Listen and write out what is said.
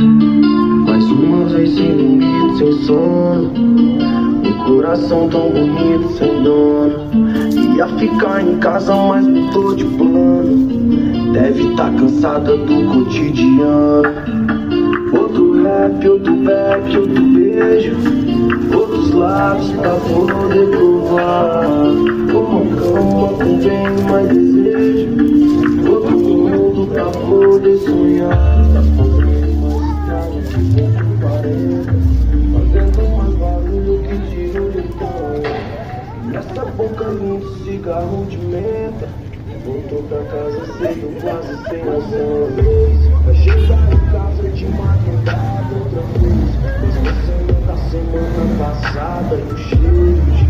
Mais uma vez sem limite, sem sono. Um coração tão bonito, sem dono. Ia ficar em casa, mas mudou de plano. Deve estar tá cansada do cotidiano. Outro rap, outro bebê, outro beijo. Outros lábios pra poder provar. Uma cama convém mais desejo. Outro mundo pra poder sonhar. Boca linda, cigarro de menta. Voltou pra casa cedo, quase sem noção. Vai chegar em casa de madrugada outra vez. Esquecendo da semana passada e o cheiro.